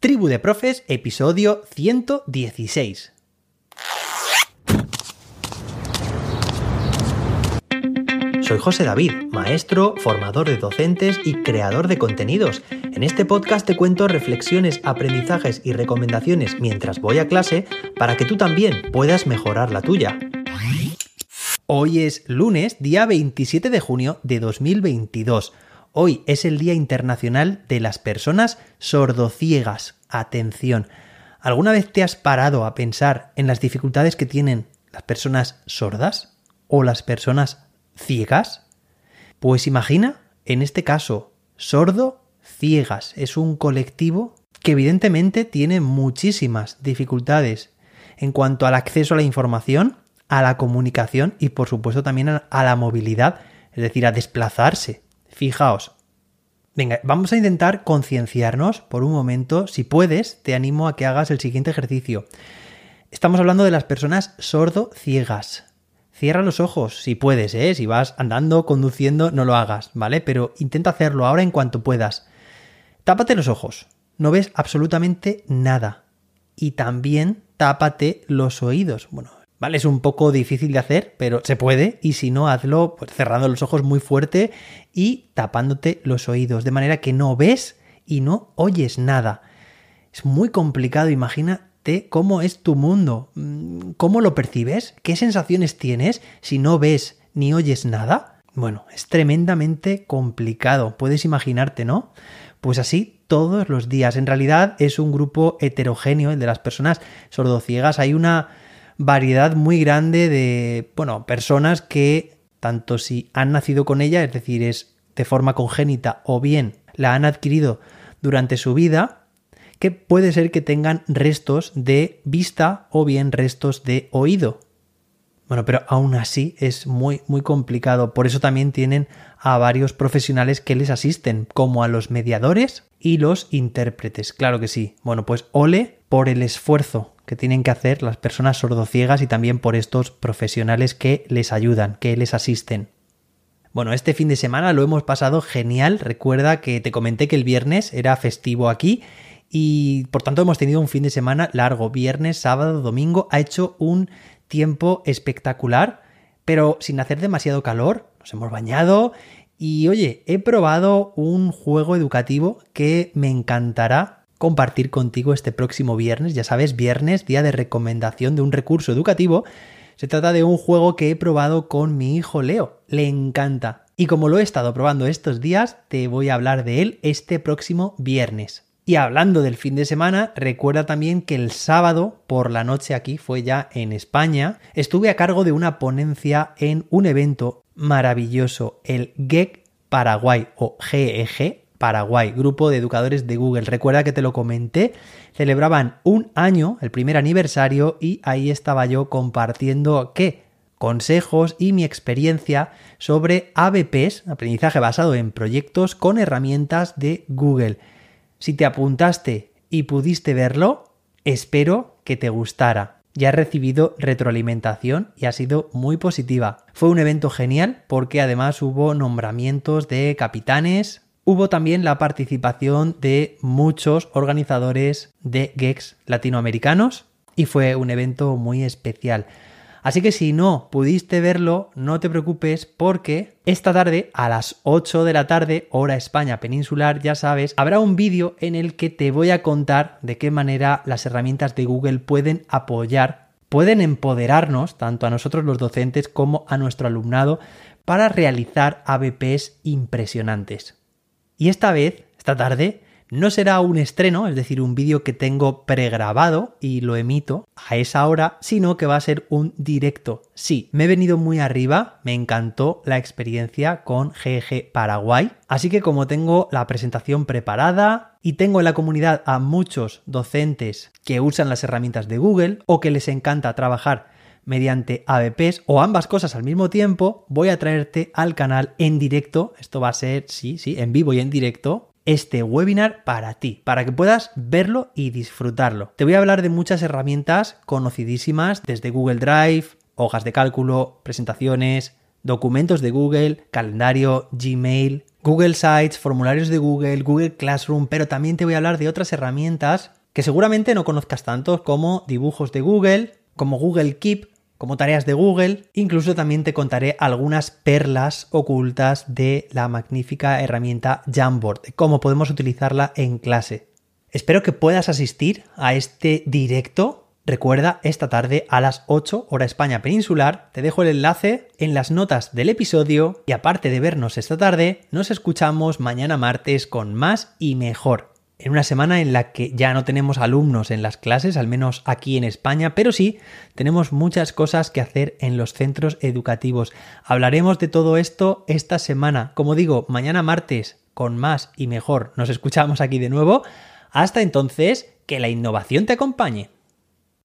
Tribu de Profes, episodio 116. Soy José David, maestro, formador de docentes y creador de contenidos. En este podcast te cuento reflexiones, aprendizajes y recomendaciones mientras voy a clase para que tú también puedas mejorar la tuya. Hoy es lunes, día 27 de junio de 2022. Hoy es el Día Internacional de las Personas Sordociegas. Atención. ¿Alguna vez te has parado a pensar en las dificultades que tienen las personas sordas o las personas ciegas? Pues imagina, en este caso, sordo ciegas. Es un colectivo que evidentemente tiene muchísimas dificultades en cuanto al acceso a la información, a la comunicación y por supuesto también a la movilidad, es decir, a desplazarse. Fijaos. Venga, vamos a intentar concienciarnos por un momento. Si puedes, te animo a que hagas el siguiente ejercicio. Estamos hablando de las personas sordo-ciegas. Cierra los ojos si puedes, ¿eh? Si vas andando, conduciendo, no lo hagas, ¿vale? Pero intenta hacerlo ahora en cuanto puedas. Tápate los ojos. No ves absolutamente nada. Y también tápate los oídos. Bueno, vale, es un poco difícil de hacer, pero se puede. Y si no, hazlo pues, cerrando los ojos muy fuerte y tapándote los oídos. De manera que no ves y no oyes nada. Es muy complicado, imagina cómo es tu mundo, mm, cómo lo percibes, qué sensaciones tienes si no ves ni oyes nada. Bueno, es tremendamente complicado, puedes imaginarte, ¿no? Pues así todos los días. En realidad es un grupo heterogéneo, el de las personas sordociegas. Hay una variedad muy grande de, bueno, personas que tanto si han nacido con ella, es decir, es de forma congénita o bien la han adquirido durante su vida, que puede ser que tengan restos de vista o bien restos de oído. Bueno, pero aún así es muy, muy complicado. Por eso también tienen a varios profesionales que les asisten, como a los mediadores y los intérpretes. Claro que sí. Bueno, pues ole por el esfuerzo que tienen que hacer las personas sordociegas y también por estos profesionales que les ayudan, que les asisten. Bueno, este fin de semana lo hemos pasado genial. Recuerda que te comenté que el viernes era festivo aquí y por tanto hemos tenido un fin de semana largo, viernes, sábado, domingo, ha hecho un tiempo espectacular, pero sin hacer demasiado calor, nos hemos bañado y oye, he probado un juego educativo que me encantará compartir contigo este próximo viernes, ya sabes, viernes, día de recomendación de un recurso educativo. Se trata de un juego que he probado con mi hijo Leo, le encanta. Y como lo he estado probando estos días, te voy a hablar de él este próximo viernes. Y hablando del fin de semana, recuerda también que el sábado por la noche aquí, fue ya en España, estuve a cargo de una ponencia en un evento maravilloso, el GEC Paraguay o GEG Paraguay, grupo de educadores de Google. Recuerda que te lo comenté, celebraban un año, el primer aniversario, y ahí estaba yo compartiendo qué consejos y mi experiencia sobre ABPs, aprendizaje basado en proyectos con herramientas de Google. Si te apuntaste y pudiste verlo, espero que te gustara. Ya he recibido retroalimentación y ha sido muy positiva. Fue un evento genial porque además hubo nombramientos de capitanes, hubo también la participación de muchos organizadores de GEX latinoamericanos y fue un evento muy especial. Así que si no pudiste verlo, no te preocupes porque esta tarde a las 8 de la tarde, hora España peninsular, ya sabes, habrá un vídeo en el que te voy a contar de qué manera las herramientas de Google pueden apoyar, pueden empoderarnos, tanto a nosotros los docentes como a nuestro alumnado, para realizar ABPs impresionantes. Y esta vez, esta tarde, no será un estreno, es decir, un vídeo que tengo pregrabado y lo emito a esa hora, sino que va a ser un directo. Sí, me he venido muy arriba, me encantó la experiencia con GG Paraguay, así que como tengo la presentación preparada y tengo en la comunidad a muchos docentes que usan las herramientas de Google o que les encanta trabajar mediante ABPs o ambas cosas al mismo tiempo, voy a traerte al canal en directo. Esto va a ser, sí, sí, en vivo y en directo este webinar para ti, para que puedas verlo y disfrutarlo. Te voy a hablar de muchas herramientas conocidísimas desde Google Drive, hojas de cálculo, presentaciones, documentos de Google, calendario, Gmail, Google Sites, formularios de Google, Google Classroom, pero también te voy a hablar de otras herramientas que seguramente no conozcas tanto como dibujos de Google, como Google Keep, como tareas de Google, incluso también te contaré algunas perlas ocultas de la magnífica herramienta Jamboard, cómo podemos utilizarla en clase. Espero que puedas asistir a este directo. Recuerda, esta tarde a las 8 hora España peninsular, te dejo el enlace en las notas del episodio y aparte de vernos esta tarde, nos escuchamos mañana martes con más y mejor. En una semana en la que ya no tenemos alumnos en las clases, al menos aquí en España, pero sí tenemos muchas cosas que hacer en los centros educativos. Hablaremos de todo esto esta semana. Como digo, mañana martes con más y mejor. Nos escuchamos aquí de nuevo. Hasta entonces, que la innovación te acompañe.